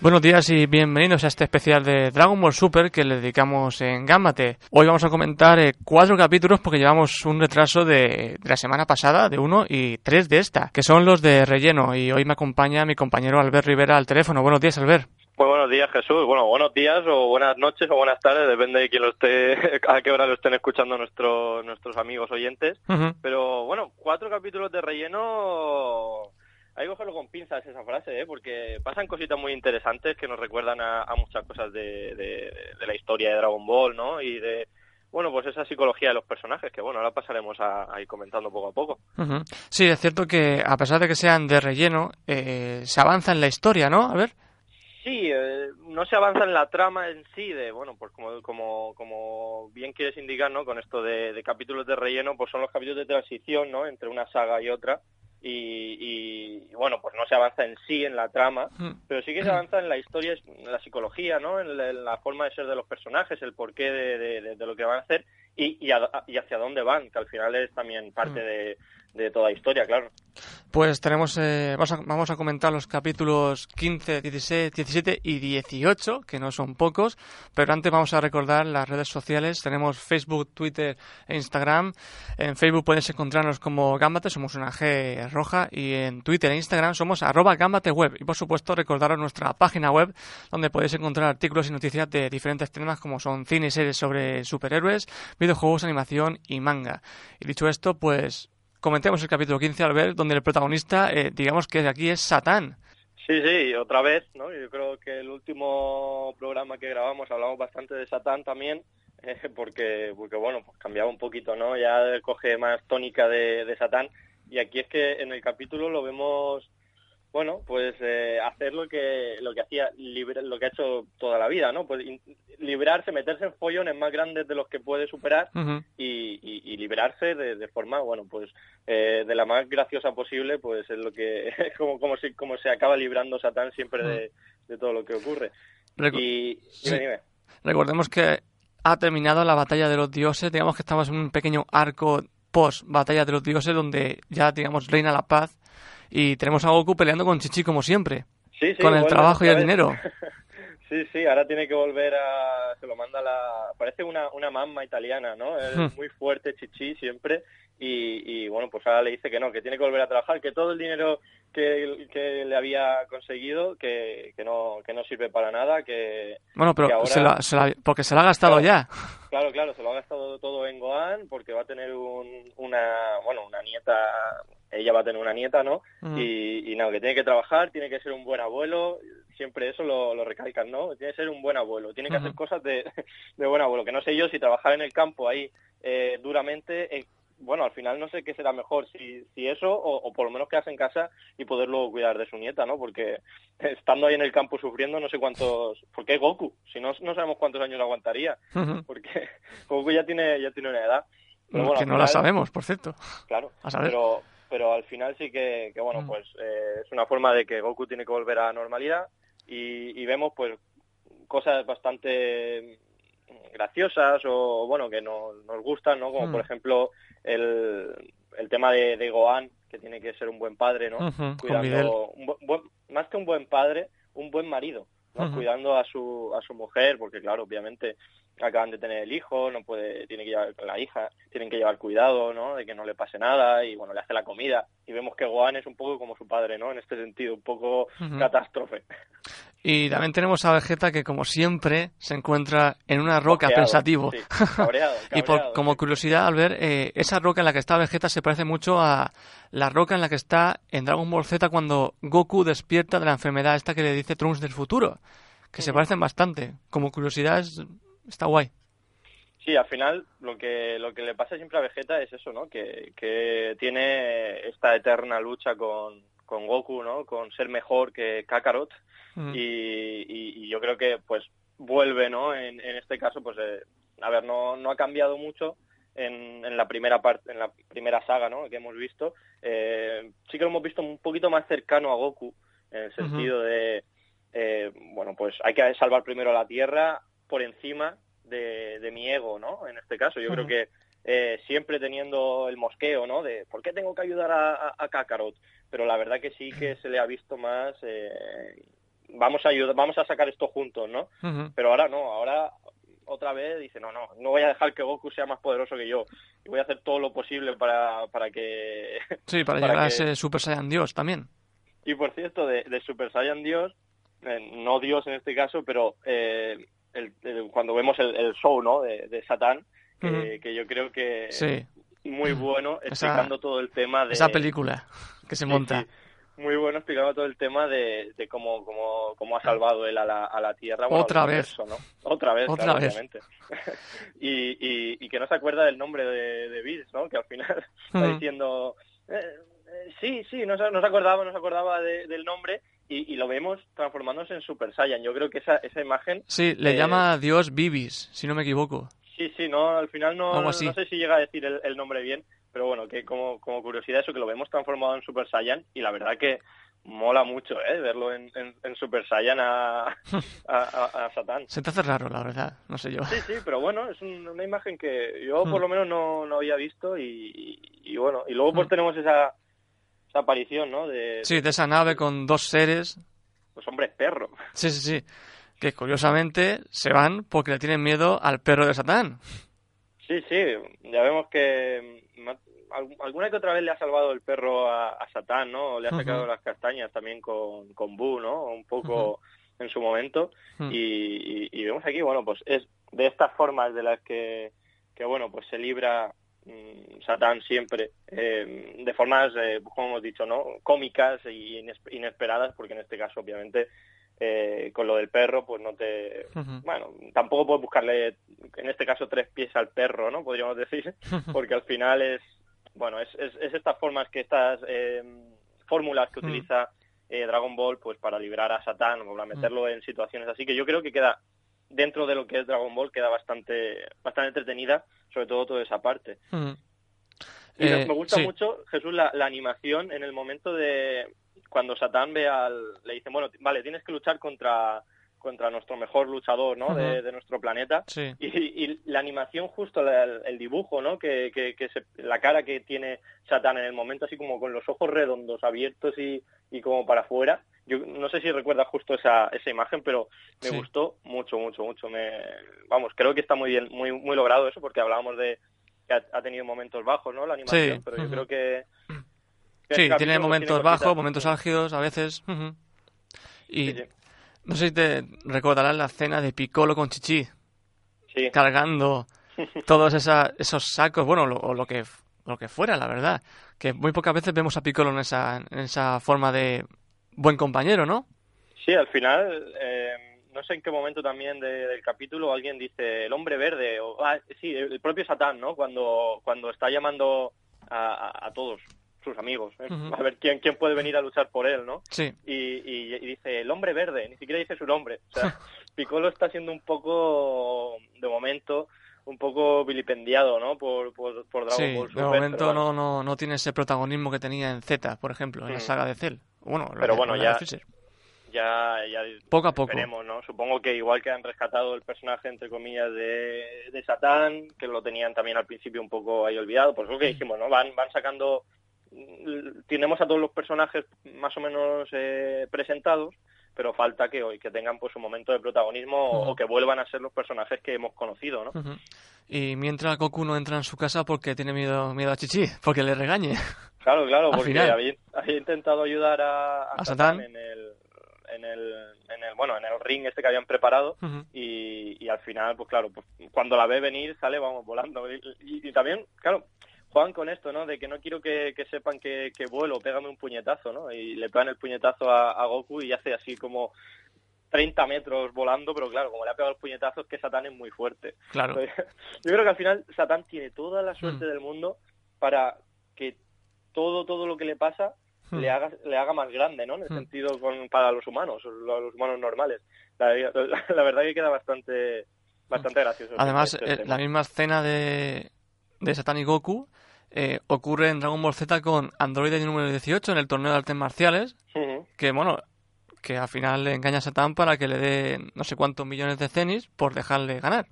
Buenos días y bienvenidos a este especial de Dragon Ball Super que le dedicamos en Gámate. Hoy vamos a comentar eh, cuatro capítulos porque llevamos un retraso de, de, la semana pasada, de uno, y tres de esta, que son los de relleno. Y hoy me acompaña mi compañero Albert Rivera al teléfono. Buenos días, Albert. Muy buenos días, Jesús. Bueno, buenos días o buenas noches o buenas tardes, depende de quién lo esté, a qué hora lo estén escuchando nuestro, nuestros amigos oyentes. Uh -huh. Pero bueno, cuatro capítulos de relleno hay que cogerlo con pinzas esa frase, ¿eh? porque pasan cositas muy interesantes que nos recuerdan a, a muchas cosas de, de, de, la historia de Dragon Ball, ¿no? Y de, bueno, pues esa psicología de los personajes, que bueno, ahora pasaremos a, a ir comentando poco a poco. Uh -huh. Sí, es cierto que a pesar de que sean de relleno, eh, se avanza en la historia, ¿no? A ver. Sí, eh, no se avanza en la trama en sí, de, bueno, pues como, como, como bien quieres indicar, ¿no? Con esto de, de capítulos de relleno, pues son los capítulos de transición, ¿no? Entre una saga y otra y, y, bueno, pues no se avanza en sí en la trama, pero sí que se avanza en la historia, en la psicología, ¿no? En la, en la forma de ser de los personajes, el porqué de, de, de lo que van a hacer y, y, a, y, hacia dónde van, que al final es también parte de, de toda historia, claro. Pues tenemos, eh, vamos, a, comentar los capítulos 15, 16, 17 y 18, que no son pocos, pero antes vamos a recordar las redes sociales. Tenemos Facebook, Twitter e Instagram. En Facebook puedes encontrarnos como Gambate, somos una G roja, y en Twitter e Instagram somos arroba Web. Y por supuesto recordaros nuestra página web, donde podéis encontrar artículos y noticias de diferentes temas como son cine y series sobre superhéroes, videojuegos, animación y manga. Y dicho esto, pues comentemos el capítulo 15 al ver donde el protagonista, eh, digamos que aquí es Satán. Sí, sí, otra vez, ¿no? Yo creo que el último programa que grabamos hablamos bastante de Satán también, eh, porque, porque, bueno, pues cambiaba un poquito, ¿no? Ya coge más tónica de, de Satán, y aquí es que en el capítulo lo vemos bueno, pues eh, hacer lo que lo que hacía lo que ha hecho toda la vida, ¿no? Pues librarse, meterse en follones más grandes de los que puede superar uh -huh. y, y, y, liberarse de, de, forma, bueno, pues eh, de la más graciosa posible, pues es lo que como como se como se acaba librando Satán siempre uh -huh. de, de, todo lo que ocurre. Recu y dime, sí. dime. Recordemos que ha terminado la batalla de los dioses, digamos que estamos en un pequeño arco post batalla de los dioses donde ya digamos reina la paz y tenemos a Goku peleando con Chichi como siempre. Sí, sí, con el trabajo y el dinero. sí, sí, ahora tiene que volver a... Se lo manda la... Parece una, una mamma italiana, ¿no? Es Hmm. muy fuerte Chichi siempre y, y, bueno, pues ahora le dice que no, que tiene que volver a trabajar, que todo el dinero que, que le había conseguido, que, que, no, que no sirve para nada, que... Bueno, pero que ahora... se la, se porque se lo ha gastado claro, ya. Claro, claro, se lo ha gastado todo en Gohan porque va a tener un, una, bueno, una nieta ella va a tener una nieta, ¿no? Mm. Y, y nada, que tiene que trabajar, tiene que ser un buen abuelo, siempre eso lo, lo recalcan, ¿no? Tiene que ser un buen abuelo, tiene que uh -huh. hacer cosas de, de, buen abuelo, que no sé yo si trabajar en el campo ahí eh, duramente, eh, bueno, al final no sé qué será mejor, si, si eso o, o, por lo menos quedarse en casa y poderlo cuidar de su nieta, ¿no? Porque estando ahí en el campo sufriendo, no sé cuántos, ¿por qué Goku? Si no, no sabemos cuántos años aguantaría, porque Goku ya tiene, ya tiene una edad. Pero bueno, que no final, la sabemos, por cierto. Claro, a saber. pero pero al final sí que, que bueno, mm. pues eh, es una forma de que Goku tiene que volver a la normalidad y, y vemos pues cosas bastante graciosas o bueno que no, nos gustan, ¿no? Como mm. por ejemplo el, el tema de, de, Gohan, que tiene que ser un buen padre, ¿no? Uh -huh, Cuidando, un buen, más que un buen padre, un buen marido, ¿no? Uh -huh. Cuidando a su, a su mujer, porque claro, obviamente acaban de tener el hijo, no puede, tiene que llevar la hija, tienen que llevar cuidado, ¿no? De que no le pase nada y bueno, le hace la comida y vemos que Gohan es un poco como su padre, ¿no? En este sentido, un poco uh -huh. catástrofe. Y también tenemos a Vegeta que, como siempre, se encuentra en una roca pensativo. y por, como curiosidad, al ver, eh, esa roca en la que está Vegeta se parece mucho a la roca en la que está en Dragon Ball Z cuando Goku despierta de la enfermedad esta que le dice Trunks del futuro. Que se parecen bastante. Como curiosidad, está guay. Sí, al final lo que lo que le pasa siempre a Vegeta es eso, ¿no? Que, que tiene esta eterna lucha con, con Goku, ¿no? Con ser mejor que Kakarot mm. y, y, yo creo que pues vuelve, ¿no? En, en este caso, pues eh, a ver, no, no ha cambiado mucho en, en la primera parte, en la primera saga, ¿no? Que hemos visto. Eh, sí que lo hemos visto un poquito más cercano a Goku en el sentido de, eh, bueno, pues hay que salvar primero la Tierra por encima de, de mi ego, ¿no? En este caso, yo creo que eh, siempre teniendo el mosqueo, ¿no? De ¿por qué tengo que ayudar a, a, Kakarot? Pero la verdad que sí que se le ha visto más. Eh, vamos a ayudar, vamos a sacar esto juntos, ¿no? Pero ahora no, ahora otra vez dice no, no, no voy a dejar que Goku sea más poderoso que yo y voy a hacer todo lo posible para, para que... Sí, para, llegar a ese Super Saiyan Dios también. Y por cierto, de, de Super Saiyan Dios, eh, no Dios en este caso, pero el, cuando vemos el, show, ¿no? De, de Satán, que, yo creo que sí. muy bueno explicando todo el tema de... Esa película que se monta. Muy bueno explicando todo el tema de, de cómo, cómo, cómo, ha salvado él a la, a la Tierra. Otra vez. ¿no? Otra vez, Otra vez. obviamente. y, y, y, que no se acuerda del nombre de, de Bills, ¿no? Que al final está diciendo... Eh, eh, sí, sí, no, no se acordaba, no se acordaba de, del nombre y, y, lo vemos transformándose en Super Saiyan. Yo creo que esa, esa imagen... Sí, le eh, llama Dios Bibis, si no me equivoco. Sí, sí, no, al final no, no sé si llega a decir el, nombre bien, pero bueno, que como, como curiosidad eso, que lo vemos transformado en Super Saiyan y la verdad que mola mucho, ¿eh? Verlo en, en, Super Saiyan a, a, a, Satán. Se te hace raro, la verdad, no sé yo. Sí, sí, pero bueno, es una imagen que yo por hmm. lo menos no, no había visto y, y, bueno, y luego pues hmm. tenemos esa, esa aparición, ¿no? De, sí, de esa nave con dos seres. Pues hombre, perro. Sí, sí, sí que curiosamente se van porque le tienen miedo al perro de Satán. Sí, sí, ya vemos que mm, alguna que otra vez le ha salvado el perro a, Satán, ¿no? Le ha sacado las castañas también con, con Boo, ¿no? Un poco en su momento. y, y, vemos aquí, bueno, pues es de estas formas de las que, que bueno, pues se libra mm, Satán siempre, eh, de formas, eh, como hemos dicho, ¿no? Cómicas y inesperadas, porque en este caso, obviamente, eh, con lo del perro, pues no te... Bueno, tampoco puedes buscarle, en este caso, tres pies al perro, ¿no? Podríamos decir, porque al final es, bueno, es, es, estas formas que estas eh, fórmulas que utiliza eh, Dragon Ball, pues para liberar a Satán o para meterlo en situaciones así, que yo creo que queda dentro de lo que es Dragon Ball queda bastante bastante entretenida, sobre todo toda esa parte. Y me gusta mucho, Jesús, la, la animación en el momento de, cuando Satán ve al, le dicen, bueno, vale, tienes que luchar contra contra nuestro mejor luchador, ¿no? de, nuestro planeta. Y, la animación, justo el, dibujo, ¿no? Que, que, la cara que tiene Satán en el momento, así como con los ojos redondos, abiertos y, y como para afuera. Yo no sé si recuerdas justo esa, esa imagen, pero me gustó mucho, mucho, mucho. Me, vamos, creo que está muy bien, muy, muy logrado eso, porque hablábamos de que ha, tenido momentos bajos, ¿no? La animación, pero yo creo que Sí, tiene momentos bajos, momentos álgidos a veces. Y no sé si te recordarás la escena de Piccolo con Chichi. Cargando todos esos sacos, bueno, o lo que, lo que fuera, la verdad. Que muy pocas veces vemos a Piccolo en esa, en esa forma de buen compañero, ¿no? Sí, al final, eh, no sé en qué momento también del capítulo alguien dice el hombre verde, o ah, sí, el propio Satán, ¿no? Cuando, cuando está llamando a, a todos sus amigos, ¿eh? a ver quién, quién puede venir a luchar por él, ¿no? Sí. Y, y, dice el hombre verde, ni siquiera dice su nombre. O sea, Piccolo está siendo un poco, de momento, un poco vilipendiado, ¿no? Por, por, Dragon Ball Super. De momento no, no, no tiene ese protagonismo que tenía en Z, por ejemplo, en la saga de Cell. Bueno, pero bueno, ya, ya, ya poco a poco. ¿no? Supongo que igual que han rescatado el personaje, entre comillas, de, de Satán, que lo tenían también al principio un poco ahí olvidado, pues lo que dijimos, ¿no? Van, van sacando tenemos a todos los personajes más o menos eh, presentados, pero falta que hoy que tengan pues un momento de protagonismo o que vuelvan a ser los personajes que hemos conocido, ¿no? Y mientras Goku no entra en su casa porque tiene miedo miedo a Chichi, porque le regañe. Claro, claro, porque había, intentado ayudar a, a, Satán en el en el, en el bueno en el ring este que habían preparado y, y, al final pues claro pues cuando la ve venir sale vamos volando. Y, también claro juegan con esto no de que no quiero que, sepan que, que, vuelo pégame un puñetazo no y le pegan el puñetazo a, Goku y hace así como 30 metros volando, pero claro, como le ha pegado el puñetazo es que Satán es muy fuerte. Claro. yo creo que al final Satán tiene toda la suerte mm. del mundo para que todo, todo lo que le pasa hmm. le haga, le haga más grande, ¿no? En el hmm. sentido con, para los humanos, los humanos normales. La, verdad que queda bastante, bastante gracioso. Además, este eh, la misma escena de, de Satan y Goku eh, ocurre en Dragon Ball Z con Android número 18 en el torneo de artes marciales, que bueno, que al final le engaña a Satan para que le dé no sé cuántos millones de cenis por dejarle ganar.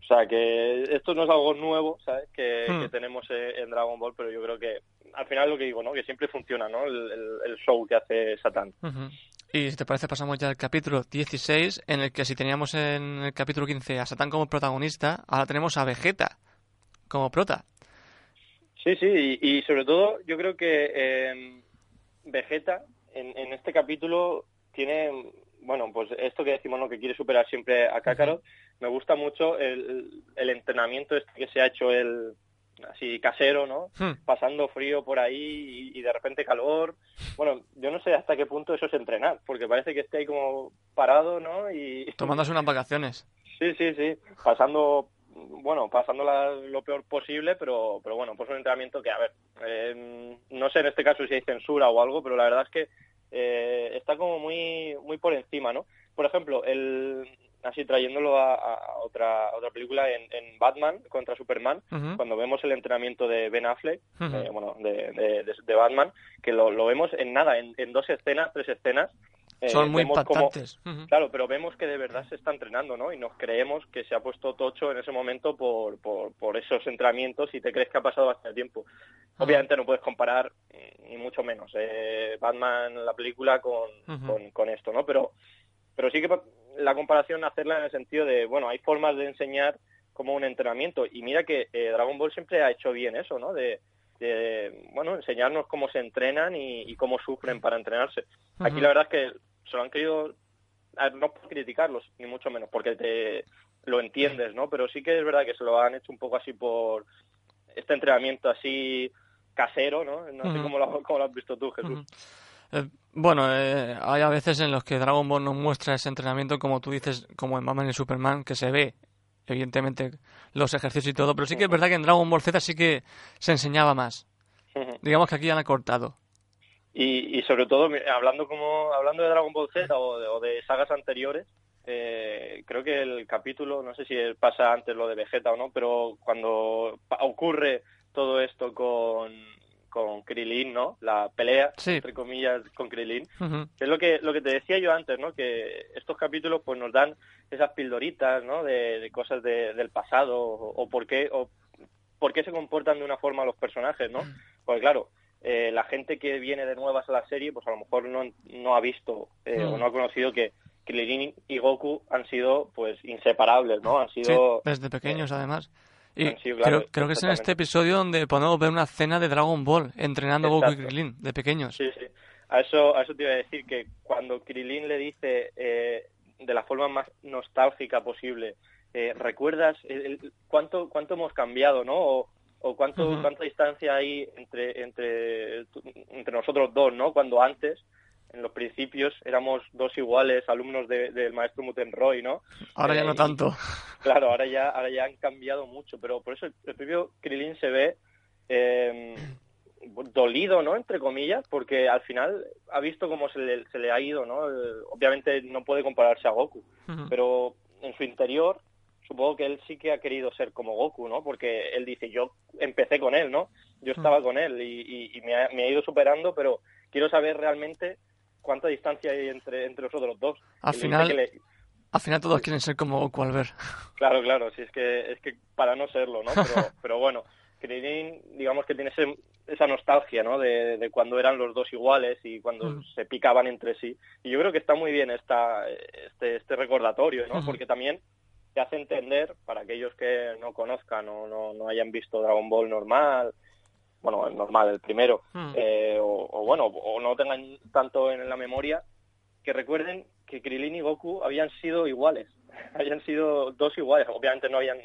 O sea, que esto no es algo nuevo, ¿sabes? Que, hmm. tenemos en Dragon Ball, pero yo creo que al final lo que digo, ¿no? Que siempre funciona, ¿no? El, show que hace Satán. Y si te parece, pasamos ya al capítulo 16, en el que si teníamos en el capítulo 15 a Satán como protagonista, ahora tenemos a Vegeta como prota. Sí, sí, y, sobre todo yo creo que eh, Vegeta en, en este capítulo tiene bueno, pues esto que decimos, ¿no? Que quiere superar siempre a Kakarot, me gusta mucho el, el entrenamiento este que se ha hecho el así casero, ¿no? Hmm. Pasando frío por ahí y, de repente calor. Bueno, yo no sé hasta qué punto eso es entrenar, porque parece que esté ahí como parado, ¿no? Y tomándose unas vacaciones. Sí, sí, sí, pasando bueno, pasando lo peor posible, pero, pero bueno, pues un entrenamiento que, a ver, eh, no sé en este caso si hay censura o algo, pero la verdad es que eh, está como muy muy por encima, ¿no? Por ejemplo, el así trayéndolo a, otra otra película en, Batman contra Superman, cuando vemos el entrenamiento de Ben Affleck, eh, bueno, de, de, Batman, que lo, lo, vemos en nada, en, en dos escenas, tres escenas, eh, Son muy impactantes. Claro, pero vemos que de verdad se está entrenando, ¿no? Y nos creemos que se ha puesto tocho en ese momento por, por, por esos entrenamientos y te crees que ha pasado bastante tiempo. Obviamente no puedes comparar, ni mucho menos, eh, Batman, la película, con, con, esto, ¿no? Pero, pero sí que la comparación hacerla en el sentido de, bueno, hay formas de enseñar como un entrenamiento. Y mira que eh, Dragon Ball siempre ha hecho bien eso, ¿no? De, de bueno, enseñarnos cómo se entrenan y, cómo sufren para entrenarse. Aquí la verdad es que se lo han querido, no por criticarlos, ni mucho menos, porque te lo entiendes, ¿no? Pero sí que es verdad que se lo han hecho un poco así por este entrenamiento así casero, ¿no? No sé cómo lo, cómo lo, has visto tú, Jesús. Eh, bueno, eh, hay a veces en los que Dragon Ball nos muestra ese entrenamiento, como tú dices, como en Batman y Superman, que se ve, evidentemente, los ejercicios y todo, pero sí que es verdad que en Dragon Ball Z sí que se enseñaba más. Digamos que aquí han acortado. Y, y sobre todo, hablando como hablando de Dragon Ball Z o de, sagas anteriores, eh, creo que el capítulo, no sé si pasa antes lo de Vegeta o no, pero cuando ocurre todo esto con, con Krilin, ¿no? La pelea, entre comillas, con Krilin. Es lo que, lo que te decía yo antes, ¿no? Que estos capítulos pues nos dan esas pildoritas, ¿no? De, cosas del pasado o, por qué, o por qué se comportan de una forma los personajes, ¿no? Porque claro, eh, la gente que viene de nuevas a la serie, pues a lo mejor no, no ha visto eh, o mm. no ha conocido que Krillin y Goku han sido pues inseparables, ¿no? Han sido desde pequeños además. Y creo, creo, que es en este episodio donde podemos ver una escena de Dragon Ball entrenando Goku y Krillin de pequeños. Sí, sí. A eso, a eso te iba a decir que cuando Krillin le dice eh, de la forma más nostálgica posible, ¿recuerdas cuánto cuánto hemos cambiado, no? O, o cuánto, cuánta distancia hay entre, entre, entre nosotros dos, ¿no? Cuando antes, en los principios, éramos dos iguales alumnos del maestro Mutenroy, ¿no? Ahora ya no eh, tanto. claro, ahora ya, ahora ya han cambiado mucho, pero por eso el, propio Krilin se ve eh, dolido, ¿no? Entre comillas, porque al final ha visto cómo se le, se le ha ido, ¿no? obviamente no puede compararse a Goku, pero en su interior supongo que él sí que ha querido ser como Goku, ¿no? Porque él dice, yo empecé con él, ¿no? Yo estaba mm. con él y, me, ha, ido superando, pero quiero saber realmente cuánta distancia hay entre, entre los otros dos. Al final, al final todos quieren ser como Goku al ver. Claro, claro, sí, es que, es que para no serlo, ¿no? Pero, pero bueno, Krillin, digamos que tiene esa nostalgia, ¿no? De, cuando eran los dos iguales y cuando mm. se picaban entre sí. Y yo creo que está muy bien esta, este, este recordatorio, ¿no? Porque también te hace entender, para aquellos que no conozcan o no, no hayan visto Dragon Ball normal, bueno, el normal, el primero, hmm. eh, o, bueno, o no tengan tanto en la memoria, que recuerden que Krilin y Goku habían sido iguales, habían sido dos iguales, obviamente no habían,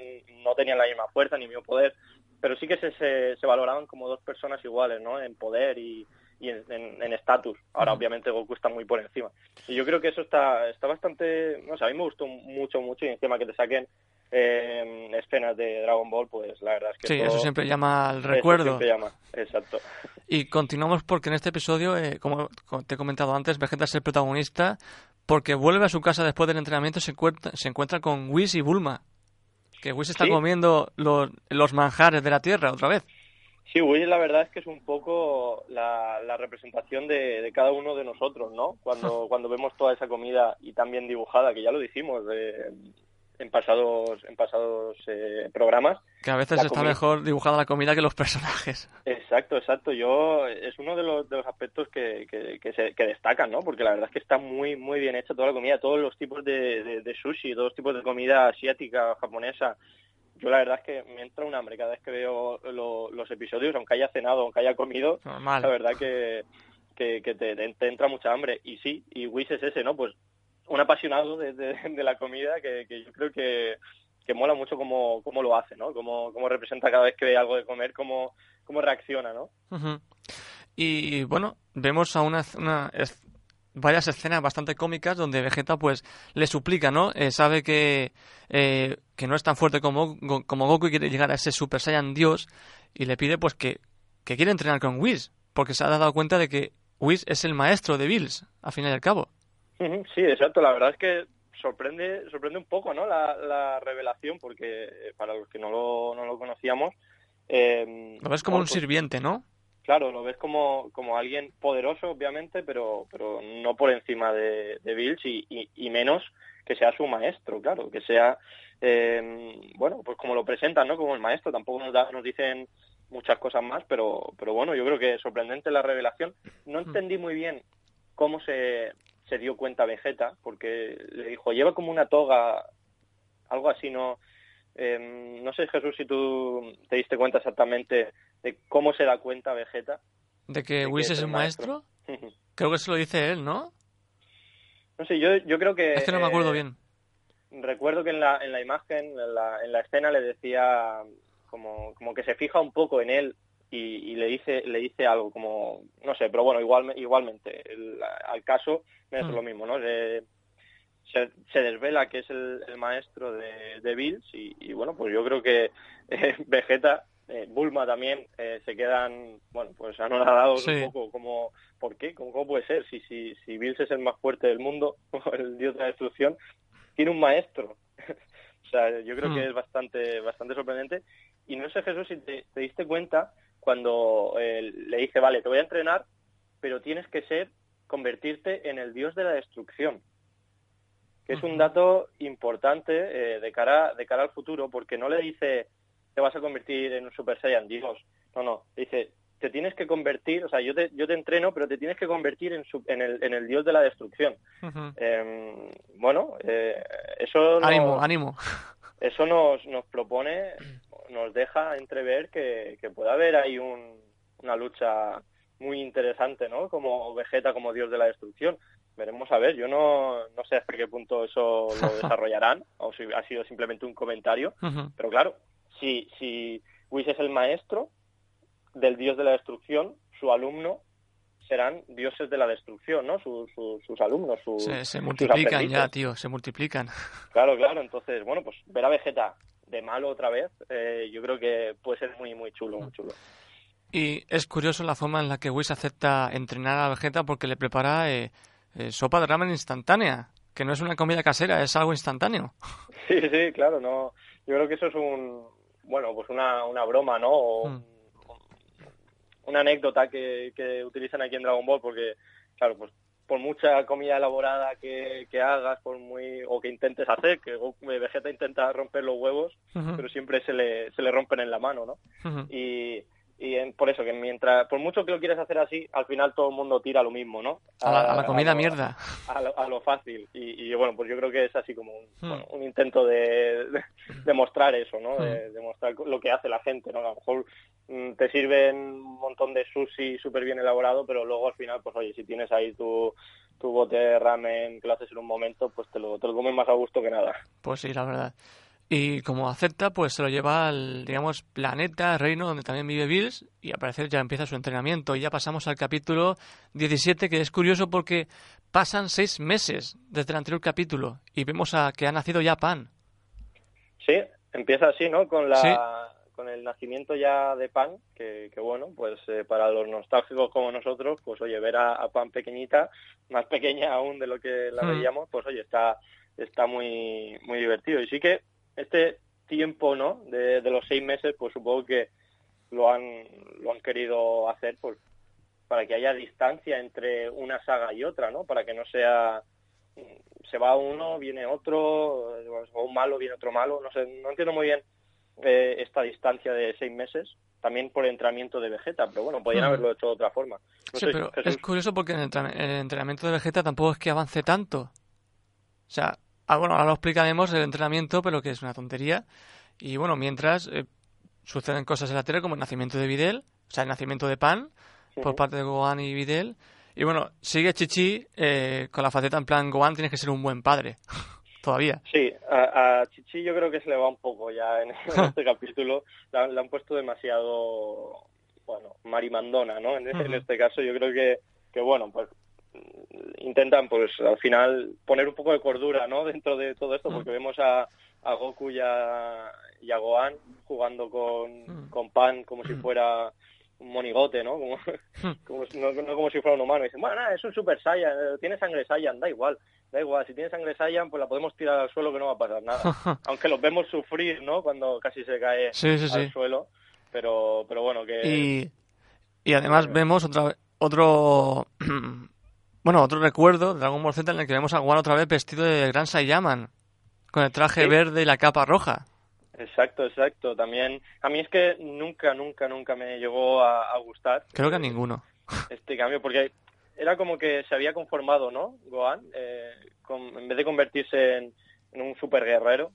no tenían la misma fuerza ni mismo poder, pero sí que se, se, valoraban como dos personas iguales, ¿no? En poder y, en estatus. Ahora, obviamente, Goku está muy por encima. Y yo creo que eso está, está bastante, no sé, a mí me gustó mucho, mucho y encima que te saquen eh, escenas de Dragon Ball, pues la verdad es que... Sí, eso siempre llama al recuerdo. siempre llama, exacto. Y continuamos porque en este episodio, eh, como te he comentado antes, Vegeta es el protagonista porque vuelve a su casa después del entrenamiento y se encuentra, se encuentra con Whis y Bulma. Que Whis está comiendo los, los manjares de la Tierra otra vez. Sí, Whis la verdad es que es un poco la, la representación de, de, cada uno de nosotros, ¿no? Cuando, cuando vemos toda esa comida y tan bien dibujada, que ya lo dijimos, de, en pasados en pasados eh, programas. Que a veces está mejor dibujada la comida que los personajes. Exacto, exacto. Yo es uno de los, de los aspectos que, que, se, que destacan, ¿no? Porque la verdad es que está muy muy bien hecha toda la comida, todos los tipos de, de, sushi, todos los tipos de comida asiática, japonesa. Yo la verdad es que me entra un hambre cada vez que veo los episodios, aunque haya cenado, aunque haya comido. La verdad que, que, te, te, entra mucha hambre. Y sí, y Wish es ese, ¿no? Pues un apasionado de, de, la comida que, que, yo creo que, que mola mucho cómo, cómo lo hace, ¿no? Cómo, cómo, representa cada vez que ve algo de comer, cómo, cómo reacciona, ¿no? Y bueno, vemos a una, una varias escenas bastante cómicas donde Vegeta pues le suplica, ¿no? Eh, sabe que, eh, que no es tan fuerte como, como Goku y quiere llegar a ese Super Saiyan Dios y le pide pues que, que quiere entrenar con Whis porque se ha dado cuenta de que Whis es el maestro de Bills, al fin y al cabo. Sí, exacto. La verdad es que sorprende sorprende un poco no la, revelación porque eh, para los que no lo, no lo conocíamos eh, lo ves como un pues sirviente no claro lo ves como, como alguien poderoso obviamente pero pero no por encima de, de Bills y, y, menos que sea su maestro claro que sea eh, bueno pues como lo presentan no como el maestro tampoco nos nos dicen muchas cosas más pero pero bueno yo creo que es sorprendente la revelación no hmm. entendí muy bien cómo se se dio cuenta Vegeta, porque le dijo, lleva como una toga, algo así, ¿no? Em, no sé, Jesús, si tú te diste cuenta exactamente de cómo se da cuenta Vegeta. ¿De que Whis es el maestro? creo que se lo dice él, ¿no? No sé, yo, yo creo que... Es que no me acuerdo eh, bien. Recuerdo que en la, en la imagen, en la, en la escena le decía como, como que se fija un poco en él y, le dice le dice algo como no sé pero bueno igual igualmente al caso es mm. lo mismo no se, se, desvela que es el, maestro de, de Bills y, bueno pues yo creo que eh, Vegeta eh, Bulma también eh, se quedan bueno pues anonadados un poco como ¿por qué? ¿Cómo, puede ser? Si, si, si Bills es el más fuerte del mundo el dios de la destrucción tiene un maestro o sea yo creo que mm. es bastante bastante sorprendente y no sé Jesús si te diste cuenta cuando le dice, vale, te voy a entrenar, pero tienes que ser, convertirte en el dios de la destrucción. Que es un dato importante eh, de, cara, de cara al futuro, porque no le dice, te vas a convertir en un Super Saiyan Dios. No, no, dice, te tienes que convertir, o sea, yo te, yo te entreno, pero te tienes que convertir en, en, el, en el dios de la destrucción. Em, bueno, eh, eso... Ánimo, ánimo. Eso nos, nos propone nos deja entrever que, que puede haber ahí una lucha muy interesante, ¿no? Como Vegeta como dios de la destrucción. Veremos a ver, yo no, no sé hasta qué punto eso lo desarrollarán, o si ha sido simplemente un comentario, pero claro, si, si Whis es el maestro del dios de la destrucción, su alumno serán dioses de la destrucción, ¿no? Sus, sus, alumnos, sus, se, multiplican ya, tío, se multiplican. Claro, claro, entonces, bueno, pues ver a Vegeta de malo otra vez, eh, yo creo que puede ser muy, muy chulo, muy chulo. Y es curioso la forma en la que Whis acepta entrenar a Vegeta porque le prepara eh, eh, sopa de ramen instantánea, que no es una comida casera, es algo instantáneo. Sí, sí, claro, no. Yo creo que eso es un, bueno, pues una, una broma, ¿no? Mm. una anécdota que, que utilizan aquí en Dragon Ball porque, claro, pues por mucha comida elaborada que, que, hagas, por muy o que intentes hacer, que Vegeta intenta romper los huevos, pero siempre se le, se le rompen en la mano, ¿no? Y y por eso que mientras por mucho que lo quieras hacer así al final todo el mundo tira lo mismo no a, la, comida mierda a lo, fácil y, bueno pues yo creo que es así como un, hmm. un intento de, de, mostrar eso no de, hmm. mostrar lo que hace la gente no a lo mejor mm, te sirven un montón de sushi súper bien elaborado pero luego al final pues oye si tienes ahí tu tu bote de ramen que lo haces en un momento, pues te lo, te lo comes más a gusto que nada. Pues sí, la verdad. Y como acepta, pues se lo lleva al, digamos, planeta, reino donde también vive Bills y al parecer ya empieza su entrenamiento. Y ya pasamos al capítulo 17, que es curioso porque pasan seis meses desde el anterior capítulo y vemos a que ha nacido ya Pan. Sí, empieza así, ¿no? Con la... con el nacimiento ya de Pan, que, que bueno, pues eh, para los nostálgicos como nosotros, pues oye, ver a, a, Pan pequeñita, más pequeña aún de lo que la Hmm. veíamos, pues oye, está está muy muy divertido. Y sí que este tiempo, ¿no? De, de los seis meses, pues supongo que lo han lo han querido hacer, pues para que haya distancia entre una saga y otra, ¿no? Para que no sea se va uno, viene otro, o un malo, viene otro malo, no sé, no entiendo muy bien eh, esta distancia de seis meses, también por entrenamiento de Vegeta, pero bueno, podrían haberlo hecho de otra forma. No Sí, sé, pero Jesús, es curioso porque en el entrenamiento de Vegeta tampoco es que avance tanto. O sea, ah, bueno, ahora lo explicaremos el entrenamiento, pero que es una tontería. Y bueno, mientras eh, suceden cosas en la Tierra como el nacimiento de Videl, o sea, el nacimiento de Pan por parte de Gohan y Videl. Y bueno, sigue Chichi eh, con la faceta en plan Gohan tienes que ser un buen padre. Todavía. Sí, a, a Chichi yo creo que se le va un poco ya en, este capítulo. La, la han puesto demasiado, bueno, marimandona, ¿no? En, este caso yo creo que, que bueno, pues intentan pues al final poner un poco de cordura, ¿no? Dentro de todo esto, porque vemos a, a Goku y a, y a Gohan jugando con, Mm. con Pan como si fuera un monigote, ¿no? Como, como si- no, no como si fuera un humano. Y dicen, bueno, nada, es un Super Saiyan, eh, tiene sangre Saiyan, da igual, da igual. Si tiene sangre Saiyan, pues la podemos tirar al suelo que no va a pasar nada. Aunque los vemos sufrir, ¿no? Cuando casi se cae Sí, sí, al sí. suelo. Pero, pero bueno, que... Y, y además vemos otra, otro bueno otro recuerdo de Dragon Ball Z en el que vemos a Gohan otra vez vestido de Gran Saiyaman con el traje Sí. verde y la capa roja. Exacto, exacto. También, a mí es que nunca, nunca, nunca me llegó a, a gustar Creo que a ninguno. este cambio, porque era como que se había conformado, ¿no? Gohan, eh, con- en vez de convertirse en, en un super guerrero,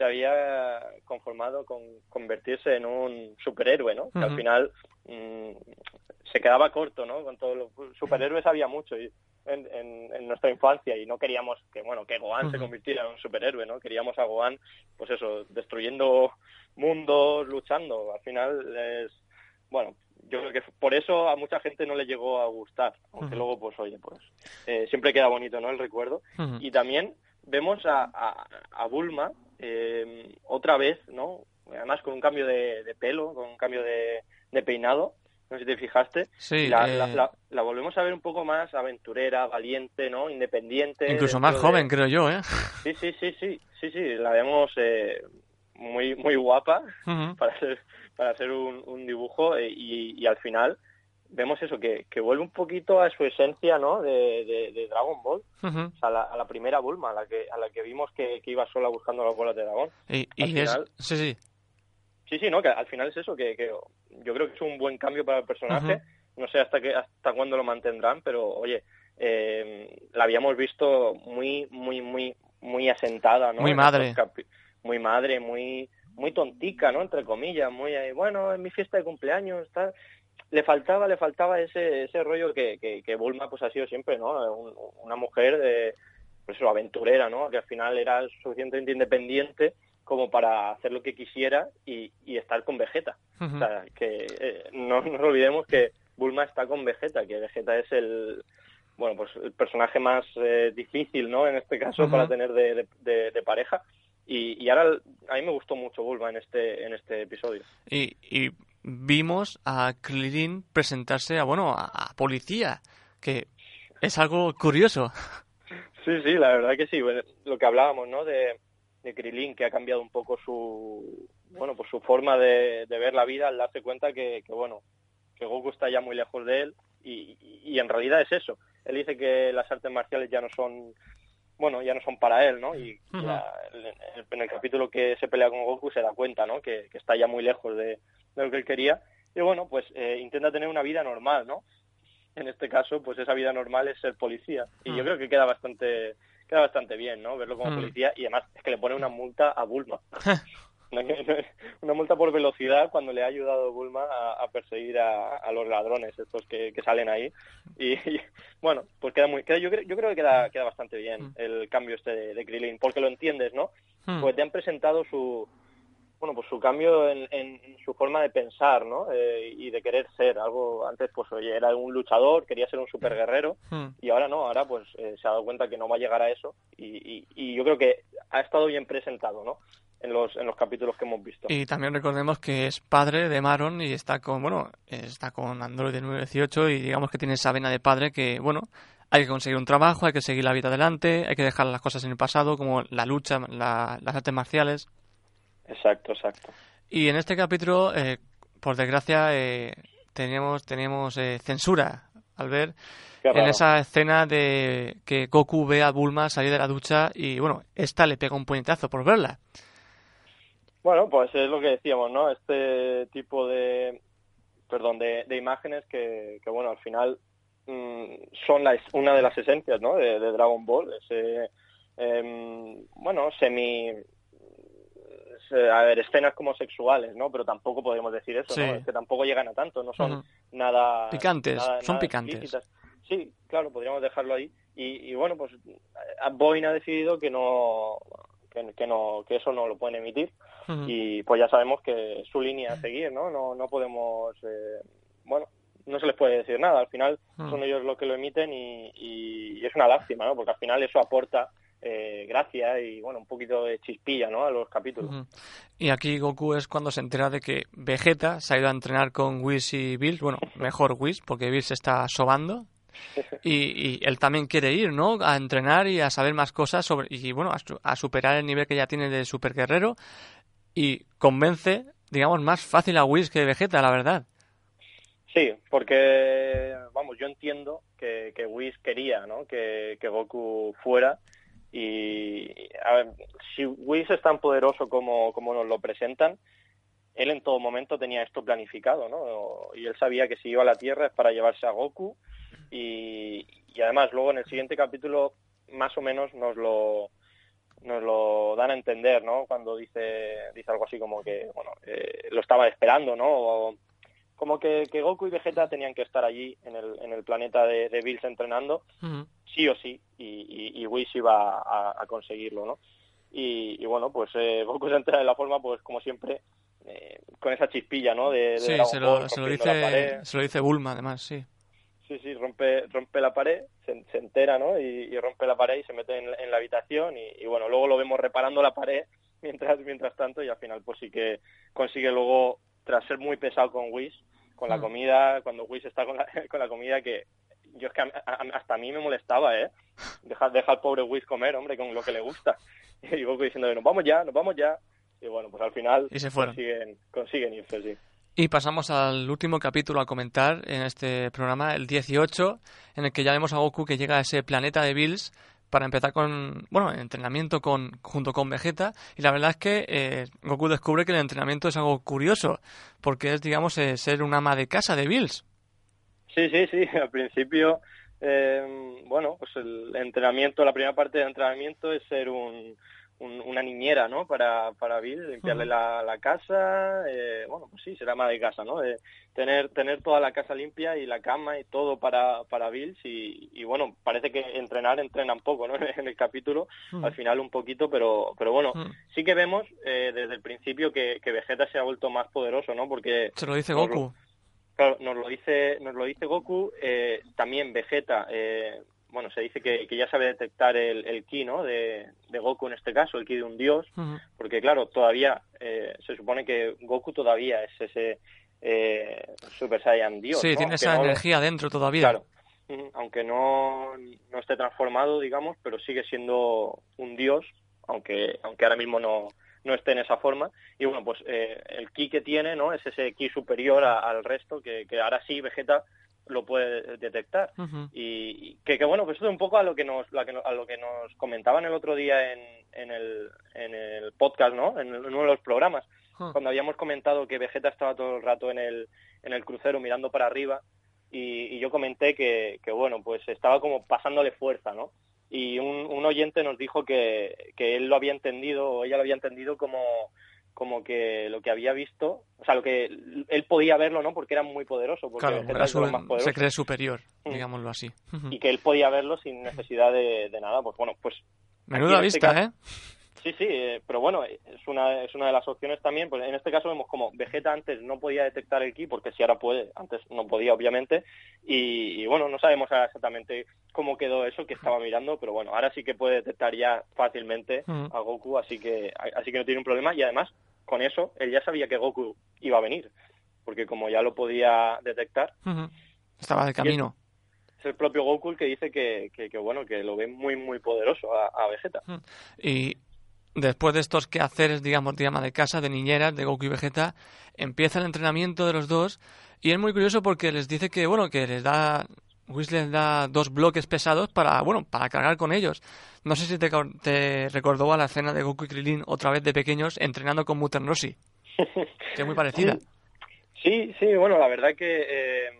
se había conformado con convertirse en un superhéroe, ¿no? Que al final mm, se quedaba corto, ¿no? Con todos los superhéroes había mucho y en, en- en nuestra infancia y no queríamos que, bueno, que Gohan se convirtiera en un superhéroe, ¿no? Queríamos a Gohan, pues eso, destruyendo mundos, luchando. Al final es, bueno, yo creo que por eso a mucha gente no le llegó a gustar, aunque luego, pues oye, pues eh, siempre queda bonito, ¿no? El recuerdo. Y también vemos a, a, a Bulma eh, otra vez, ¿no? Además con un cambio de, de pelo, con un cambio de, de peinado. No sé si te fijaste. Sí, la, eh, la, la- la volvemos a ver un poco más aventurera, valiente, ¿no? Independiente. incluso más de- joven, creo yo, ¿eh? Sí, sí, sí, sí, sí, sí. La vemos eh, muy, muy guapa para hacer, para hacer un, un dibujo eh, y, y al final vemos eso, que, que vuelve un poquito a su esencia, ¿no? De, de, de Dragon Ball. O sea, a la, a la primera Bulma, a la que, a la que vimos que, que iba sola buscando las bolas de dragón. Y, y es... final- Sí, sí. Sí, sí, no, que al final es eso, que, que yo creo que es un buen cambio para el personaje. No sé hasta qué, hasta cuándo lo mantendrán, pero oye, eh, la habíamos visto muy, muy, muy, muy asentada, ¿no? Muy madre. Muy madre, muy, muy tontica, ¿no? Entre comillas, muy, ahí, bueno, en mi fiesta de cumpleaños, tal. Le faltaba, le faltaba ese, ese rollo que, que, que Bulma pues ha sido siempre, ¿no? Un- una mujer de, pues eso, aventurera, ¿no? Que al final era suficientemente independiente como para hacer lo que quisiera y, y estar con Vegeta. O sea, que eh, no nos olvidemos que Bulma está con Vegeta, que Vegeta es el bueno pues el personaje más eh, difícil, ¿no? En este caso para tener de, de- de- de pareja. Y, y ahora a mí me gustó mucho Bulma en este en este episodio. Y, y vimos a Krillin presentarse a, bueno, a, policía, que es algo curioso. Sí, sí, la verdad que sí. Bueno, Lo que hablábamos, ¿no? De, de Krilin, que ha cambiado un poco su, bueno, pues su forma de, de ver la vida al darse cuenta que, que, bueno, que Goku está ya muy lejos de él y- y en realidad es eso. Él dice que las artes marciales ya no son, bueno, ya no son para él, ¿no? Y la- en, en el capítulo que se pelea con Goku se da cuenta, ¿no? Que, que está ya muy lejos de, de lo que él quería. Y bueno, pues eh, intenta tener una vida normal, ¿no? en este caso, pues esa vida normal es ser policía. Y yo Mm. creo que queda bastante queda bastante bien, ¿no? Verlo como Mm. policía y además es que le pone una multa a Bulma. una multa por velocidad cuando le ha ayudado Bulma a, perseguir a, los ladrones estos que, salen ahí. Y, bueno, pues queda muy, yo, creo, yo creo que queda, queda bastante bien mm. el cambio este de, de Krillin, porque lo entiendes, ¿no? Mm. Pues te han presentado su, bueno, pues su cambio en, su forma de pensar, ¿no? Eh, y de querer ser algo. Antes, pues, oye, era un luchador, quería ser un super guerrero, hmm. y ahora no, ahora, pues, eh, se ha dado cuenta que no va a llegar a eso, y, y, yo creo que ha estado bien presentado, ¿no? En los, en los capítulos que hemos visto. Y también recordemos que es padre de Maron y está con, bueno, está con Android 918 y digamos que tiene esa vena de padre que, bueno, hay que conseguir un trabajo, hay que seguir la vida adelante, hay que dejar las cosas en el pasado, como la lucha, las artes marciales. Exacto, exacto. Y en este capítulo, eh, por desgracia, eh, teníamos, teníamos eh, censura al ver en esa escena de que Goku ve a Bulma salir de la ducha y, bueno, esta le pega un puñetazo por verla. Bueno, pues es lo que decíamos, ¿no? Este tipo de, perdón, de, imágenes que, que, bueno, al final mm, son la, una de las esencias, ¿no? De, Dragon Ball, ese, em, bueno, semi eh, a ver, escenas como sexuales, ¿no? Pero tampoco podemos decir eso, ¿no? Es que tampoco llegan a tanto, no son nada... Picantes, son picantes. Sí, claro, podríamos dejarlo ahí. Y, bueno, pues eh, Boeing ha decidido que no que, no que eso no lo pueden emitir y pues ya sabemos que su línea a seguir, ¿no? No, no podemos... Eh, bueno, no se les puede decir nada. Al final son ellos los que lo emiten y, y, es una lástima, ¿no? Porque al final eso aporta eh, gracia y bueno, un poquito de chispilla ¿no? a los capítulos. Y aquí Goku es cuando se entera de que Vegeta se ha ido a entrenar con Whis y Bills, bueno, mejor Whis, porque Bills está sobando. Y, él también quiere ir, ¿no? A entrenar y a saber más cosas sobre y bueno, a, superar el nivel que ya tiene de super guerrero y convence, digamos, más fácil a Whis que Vegeta, la verdad. Sí, porque, vamos, yo entiendo que, que Whis quería, ¿no? Que, que Goku fuera y a si Whis es tan poderoso como, como nos lo presentan, él en todo momento tenía esto planificado, ¿no? Y él sabía que si iba a la Tierra es para llevarse a Goku y, y además luego en el siguiente capítulo más o menos nos lo nos lo dan a entender, ¿no? Cuando dice dice algo así como que, bueno, eh, lo estaba esperando, ¿no? como que, que, Goku y Vegeta tenían que estar allí en el, en el planeta de, de Bills entrenando, sí o sí, y, y, Whis iba a, conseguirlo, ¿no? Y, bueno, pues eh, Goku se entera de la forma, pues como siempre, eh, con esa chispilla, ¿no? De, sí, se, lo, se, lo dice, se lo dice Bulma, además, sí. Sí, sí, rompe, rompe la pared, se, entera, ¿no? Y, rompe la pared y se mete en, en la habitación y, bueno, luego lo vemos reparando la pared mientras, mientras tanto y al final pues sí que consigue luego, tras ser muy pesado con Whis, con la mm. comida, cuando Whis está con la, con la comida que yo es que hasta a mí me molestaba, ¿eh? Deja, deja al pobre Whis comer, hombre, con lo que le gusta. Y Goku diciendo, nos vamos ya, nos vamos ya. Y bueno, pues al final y se Consiguen, consiguen irse, sí. Y pasamos al último capítulo a comentar en este programa, el 18, en el que ya vemos a Goku que llega a ese planeta de Bills para empezar con, bueno, entrenamiento con, junto con Vegeta. Y la verdad es que eh, Goku descubre que el entrenamiento es algo curioso, porque es, digamos, eh, ser un ama de casa de Bills. Sí, sí, sí. Al principio, eh, bueno, pues el entrenamiento, la primera parte del entrenamiento es ser un, una niñera, ¿no? Para, para Bill, limpiarle la, la, casa, eh, bueno, pues sí, será más de casa, ¿no? tener, tener toda la casa limpia y la cama y todo para, para Bill y, y bueno, parece que entrenar entrenan poco, ¿no? En el capítulo, al final un poquito, pero, pero bueno, sí que vemos eh, desde el principio que, que Vegeta se ha vuelto más poderoso, ¿no? Porque... Se lo dice Goku. claro, nos lo dice, nos lo dice Goku, eh, también Vegeta, eh, bueno, se dice que, ya sabe detectar el, el ki, ¿no? De, Goku en este caso, el ki de un dios, porque claro, todavía eh, se supone que Goku todavía es ese eh, Super Saiyan dios. Sí, tiene esa energía dentro todavía. Claro, aunque no, no esté transformado, digamos, pero sigue siendo un dios, aunque, aunque ahora mismo no, no esté en esa forma. Y bueno, pues eh, el ki que tiene, ¿no? Es ese ki superior al resto, que, que ahora sí Vegeta lo puede detectar. Y que, que, bueno, pues eso es un poco a lo que nos, a lo que nos comentaban el otro día en, en, el, en el podcast, ¿no? En, uno de los programas, cuando habíamos comentado que Vegeta estaba todo el rato en el, en el crucero mirando para arriba y, yo comenté que, que, bueno, pues estaba como pasándole fuerza, ¿no? Y un, un oyente nos dijo que, que él lo había entendido, o ella lo había entendido como como que lo que había visto, o sea, lo que él podía verlo, ¿no? Porque era muy poderoso, porque claro, era su- más se cree superior, Mm. digámoslo así. y que él podía verlo sin necesidad de, de nada. Pues bueno, pues Menuda en este vista, caso- ¿eh? Sí, sí, eh, pero bueno, es una, es una de las opciones también. Pues en este caso vemos como Vegeta antes no podía detectar el ki, porque si ahora puede, antes no podía, obviamente. Y, y bueno, no sabemos ahora exactamente cómo quedó eso que estaba mirando, pero bueno, ahora sí que puede detectar ya fácilmente Ujú. a Goku, así que, así que no tiene un problema. Y además, con eso, él ya sabía que Goku iba a venir, porque como ya lo podía detectar. Estaba de camino. es el propio Goku el que dice que, que, que, bueno, que lo ve muy, muy poderoso a, a Vegeta. Y después de estos quehaceres, digamos, de ama de casa, de niñeras, de Goku y Vegeta, empieza el entrenamiento de los dos. Y es muy curioso porque les dice que, bueno, que les da. Whis les da dos bloques pesados para, bueno, para cargar con ellos. No sé si te, te recordó a la escena de Goku y Krilin otra vez de pequeños entrenando con Muten Rossi, que es muy parecida. Sí, sí, bueno, la verdad que eh,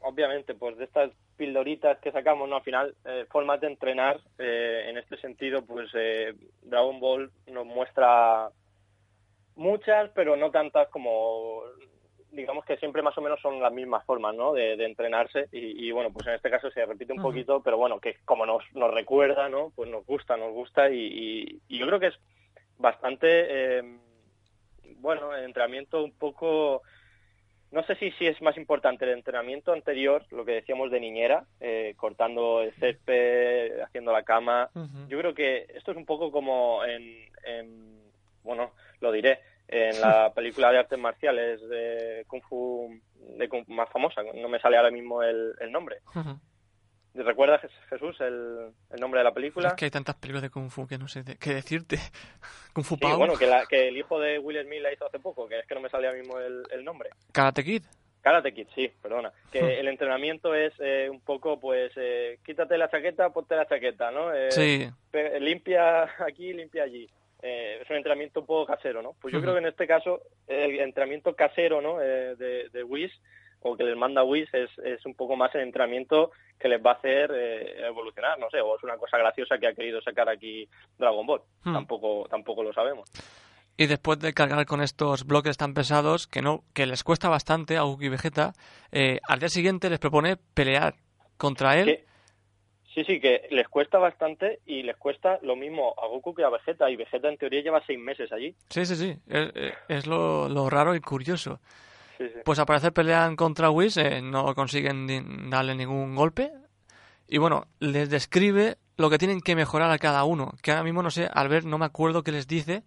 obviamente, pues de estas pildoritas que sacamos, ¿no? Al final, eh, formas de entrenar, eh, en este sentido, pues eh, Dragon Ball nos muestra muchas, pero no tantas como, digamos que siempre más o menos son las mismas formas, ¿no? De, de entrenarse y, y, bueno, pues en este caso se repite un poquito, pero bueno, que como nos, nos recuerda, ¿no? Pues nos gusta, nos gusta y, y- y yo creo que es bastante, bueno, el entrenamiento un poco no sé si, si es más importante el entrenamiento anterior, lo que decíamos de niñera, eh, cortando el césped, haciendo la cama. Yo creo que esto es un poco como en, en- bueno, lo diré, en la película de artes marciales de Kung Fu, de Kung- más famosa, no me sale ahora mismo el, el nombre. ¿Recuerdas, Jesús, el, el nombre de la película? Es que hay tantas películas de Kung Fu que no sé de- qué decirte. Kung Fu Sí, Pao, bueno, que, la- que el hijo de Will Smith la hizo hace poco, que es que no me ahora mismo el- el nombre. Karate Kid. Karate Kid, sí, perdona. Hmm. Que el entrenamiento es eh, un poco, pues, eh, quítate la chaqueta, ponte la chaqueta, ¿no? Eh, Sí. limpia aquí, limpia allí. Eh, es un entrenamiento un poco casero, ¿no? Pues yo Ujú. creo que en este caso el entrenamiento casero, ¿no? Eh, de, de Whis, o que les manda Whis, es, es un poco más el entrenamiento que les va a hacer eh, evolucionar, no sé, o es una cosa graciosa que ha querido sacar aquí Dragon Ball. Hmm. Tampoco, tampoco lo sabemos. Y después de cargar con estos bloques tan pesados que no que les cuesta bastante a Goku y Vegeta, eh, al día siguiente les propone pelear contra él. Sí, sí, que les cuesta bastante y les cuesta lo mismo a Goku que a Vegeta. Y Vegeta en teoría lleva seis meses allí. Sí, sí, sí. Es, es lo, lo raro y curioso. Sí, sí. Pues al parecer pelean contra Whis, eh, no consiguen ni- darle ningún golpe. Y bueno, les describe lo que tienen que mejorar a cada uno. Que ahora mismo no sé, al ver no me acuerdo qué les dice.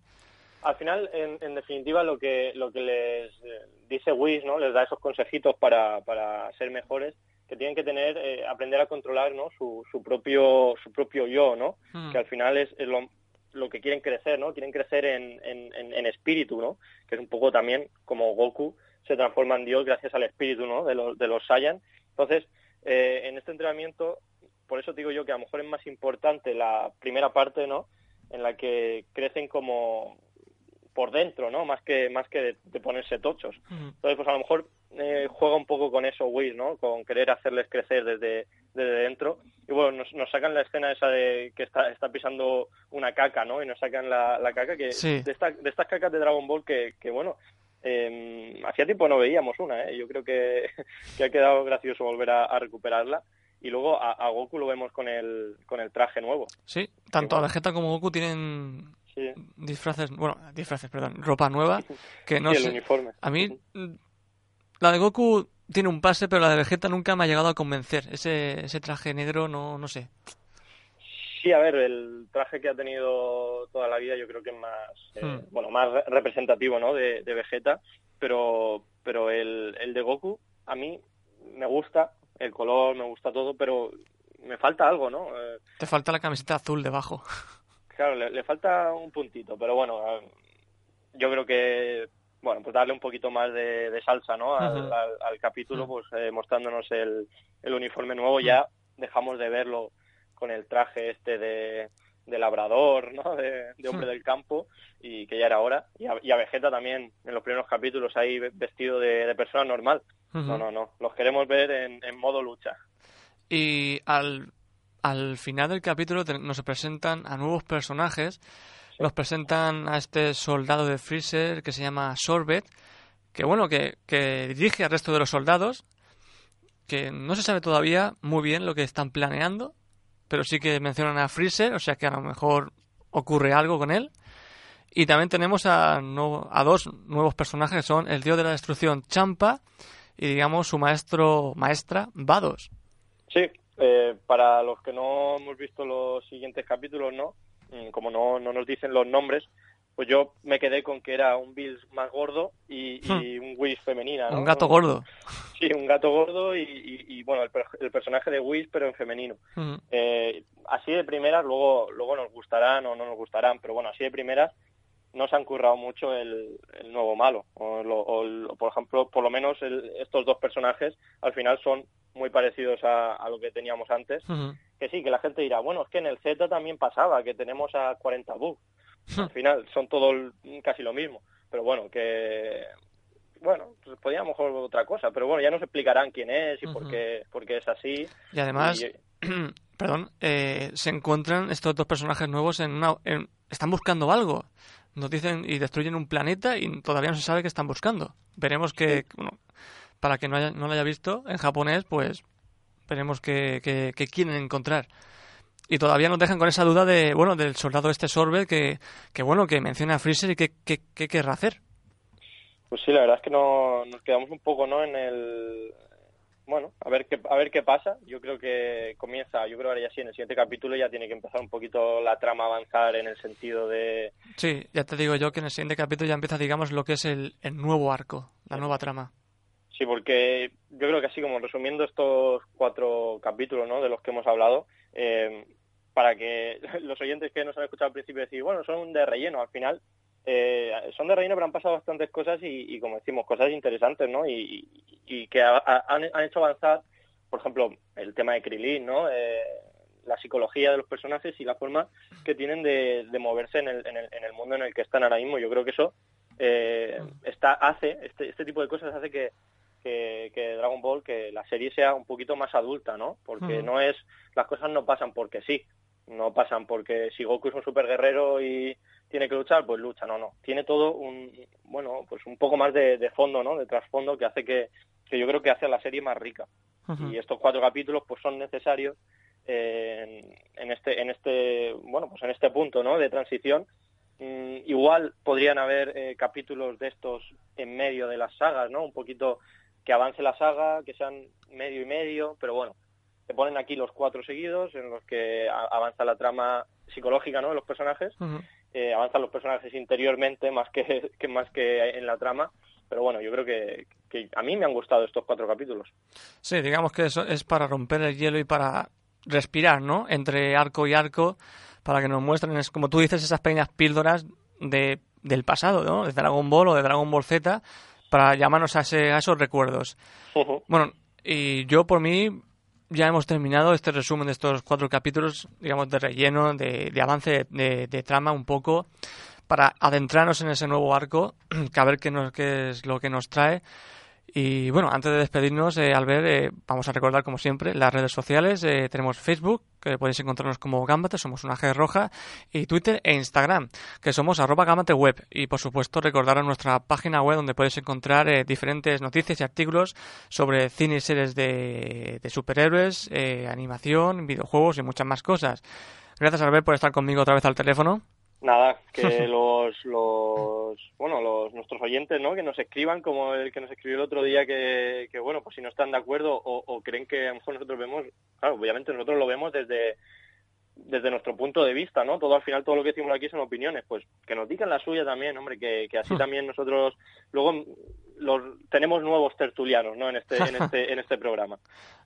Al final, en, en definitiva, lo que lo que les eh, dice Whis, ¿no? Les da esos consejitos para, para ser mejores, que tienen que tener, eh, aprender a controlar, ¿no? Su, su propio su propio yo, ¿no? Mm. Que al final es, es lo, lo que quieren crecer, ¿no? Quieren crecer en, en, en- en espíritu, ¿no? Que es un poco también como Goku se transforma en Dios gracias al espíritu, ¿no? De los, de los Saiyan. Entonces, eh, en este entrenamiento, por eso digo yo que a lo mejor es más importante la primera parte, ¿no? En la que crecen como por dentro, ¿no? Más que más que de, de ponerse tochos. Entonces, pues a lo mejor eh, juega un poco con eso Whis, ¿no? Con querer hacerles crecer desde, desde dentro. Y bueno, nos, nos sacan la escena esa de que está, está pisando una caca, ¿no? Y nos sacan la, la caca que Sí. de, esta- de estas cacas de Dragon Ball que, que bueno, eh, hacía tiempo no veíamos una, ¿eh? Yo creo que, que ha quedado gracioso volver a, a recuperarla. Y luego a, a Goku lo vemos con el, con el traje nuevo. Sí, tanto bueno. Vegeta como Goku tienen Sí, disfraces, bueno, disfraces, perdón, ropa nueva, que no Sí, el sé. uniforme. A mí, mm, la de Goku tiene un pase, pero la de Vegeta nunca me ha llegado a convencer. Ese, ese traje negro, no, no sé. Sí, a ver, el traje que ha tenido toda la vida yo creo que es más, eh, Hmm. bueno, más re- representativo, ¿no? De, de Vegeta, pero, pero el, el de Goku a mí me gusta, el color, me gusta todo, pero me falta algo, ¿no? Eh, Te falta la camiseta azul debajo. claro, le, le falta un puntito, pero bueno, eh, yo creo que, bueno, pues darle un poquito más de, de salsa, ¿no? Al, al- al capítulo, Hmm. pues eh, mostrándonos el, el uniforme nuevo, ya dejamos de verlo con el traje este de, de labrador, ¿no? De, de hombre Hmm. del campo y que ya era hora. Y a, y a Vegeta también en los primeros capítulos ahí ve- vestido de, de persona normal. No, no, no. Los queremos ver en, en modo lucha. Y al, al final del capítulo nos presentan a nuevos personajes nos presentan a este soldado de Freezer que se llama Sorbet, que bueno, que, que dirige al resto de los soldados, que no se sabe todavía muy bien lo que están planeando, pero sí que mencionan a Freezer, o sea que a lo mejor ocurre algo con él. Y también tenemos a, no, a dos nuevos personajes, son el dios de la destrucción Champa y digamos su maestro, maestra Vados. Sí, eh, para los que no hemos visto los siguientes capítulos, ¿no? Mm, como no, no nos dicen los nombres, pues yo me quedé con que era un Bills más gordo y, y hmm. un Whis femenina. Un gato gordo. Sí, un gato gordo y, y, bueno, el, el, personaje de Whis pero en femenino. Hmm. Eh, así de primeras, luego, luego nos gustarán o no nos gustarán, pero bueno, así de primeras no se han currado mucho el, el nuevo malo. O, o, por ejemplo, por lo menos estos dos personajes al final son muy parecidos a, a lo que teníamos antes. Que sí, que la gente dirá, bueno, es que en el Z también pasaba, que tenemos a 40 bugs. Al final son todos casi lo mismo. Pero bueno, que bueno, pues podría mejor otra cosa, pero bueno, ya nos explicarán quién es y por, qué, por qué es así. Y además, perdón, eh, se encuentran estos dos personajes nuevos en una... están buscando algo nos dicen y destruyen un planeta y todavía no se sabe qué están buscando. Veremos que, bueno, para que no, haya, no lo haya visto en japonés, pues veremos qué, quieren encontrar. Y todavía nos dejan con esa duda de, bueno, del soldado este Sorbe que, que bueno, que menciona a Freezer y qué, qué, querrá hacer. Pues sí, la verdad es que no, nos quedamos un poco, ¿no? En el, bueno, a ver qué a ver qué pasa. Yo creo que comienza, yo creo ahora ya sí, en el siguiente capítulo ya tiene que empezar un poquito la trama a avanzar en el sentido de... Sí, ya te digo yo que en el siguiente capítulo ya empieza, digamos, lo que es el, el nuevo arco, la nueva trama. Sí, porque yo creo que así como resumiendo estos cuatro capítulos ¿no? de los que hemos hablado, eh, para que los oyentes que nos han escuchado al principio decir, bueno, son de relleno, al final eh, son de relleno, pero han pasado bastantes cosas y, como decimos, cosas interesantes, ¿no? Y, que han, hecho avanzar, por ejemplo, el tema de Krilin, ¿no? Eh, la psicología de los personajes y la forma que tienen de, moverse en el, en, el, mundo en el que están ahora mismo. Yo creo que eso eh, está, hace, este, este tipo de cosas hace que, que, Dragon Ball, que la serie sea un poquito más adulta, ¿no? Porque no es, las cosas no pasan porque sí, no pasan porque si Goku es un super guerrero y tiene que luchar, pues lucha, no, no. Tiene todo un, bueno, pues un poco más de, fondo, ¿no? De trasfondo que hace que, que yo creo que hace a la serie más rica. Y estos cuatro capítulos, pues son necesarios en, en, este, en este, bueno, pues en este punto, ¿no? De transición. Mm, igual podrían haber eh, capítulos de estos en medio de las sagas, ¿no? Un poquito que avance la saga, que sean medio y medio, pero bueno, se ponen aquí los cuatro seguidos en los que avanza la trama psicológica, ¿no? De los personajes eh, avanzan los personajes interiormente más que, que, más que en la trama. Pero bueno, yo creo que, que a mí me han gustado estos cuatro capítulos. Sí, digamos que eso es para romper el hielo y para respirar, ¿no? Entre arco y arco, para que nos muestren, es, como tú dices, esas pequeñas píldoras de, del pasado, ¿no? De Dragon Ball o de Dragon Ball Z, para llamarnos a, ese, a esos recuerdos. Bueno, y yo por mí ya hemos terminado este resumen de estos cuatro capítulos, digamos, de relleno, de, avance de, trama un poco, para adentrarnos en ese nuevo arco, que a ver nos, qué es lo que nos trae. Y bueno, antes de despedirnos, eh, Albert, eh, vamos a recordar como siempre las redes sociales. Eh, tenemos Facebook, que podéis encontrarnos como Gambate, somos una G roja, y Twitter e Instagram, que somos arroba Gambate Web. Y por supuesto, recordaros nuestra página web donde podéis encontrar eh, diferentes noticias y artículos sobre cine y series de, de superhéroes, animación, videojuegos y muchas más cosas. Gracias, Albert, por estar conmigo otra vez al teléfono. Nada, que los, los, bueno, los, nuestros oyentes, ¿no? Que nos escriban como el que nos escribió el otro día que, que bueno, pues si no están de acuerdo o, o creen que a lo mejor nosotros vemos, claro, obviamente nosotros lo vemos desde, desde nuestro punto de vista, ¿no? Todo al final, todo lo que decimos aquí son opiniones, pues que nos digan la suya también, hombre, que, que así también nosotros luego los, tenemos nuevos tertulianos, ¿no? En este, en este, en este programa.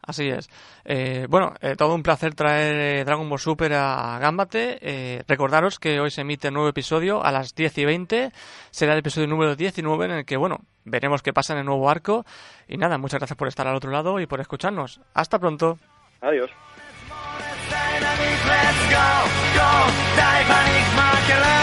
Así es. Eh, bueno, eh, todo un placer traer eh, Dragon Ball Super a Gambate. recordaros que hoy se emite un nuevo episodio a las 10 y 20. Será el episodio número 19 en el que, bueno, veremos qué pasa en el nuevo arco. Y nada, muchas gracias por estar al otro lado y por escucharnos. Hasta pronto. Adiós. Let's go, go, dai panic makeler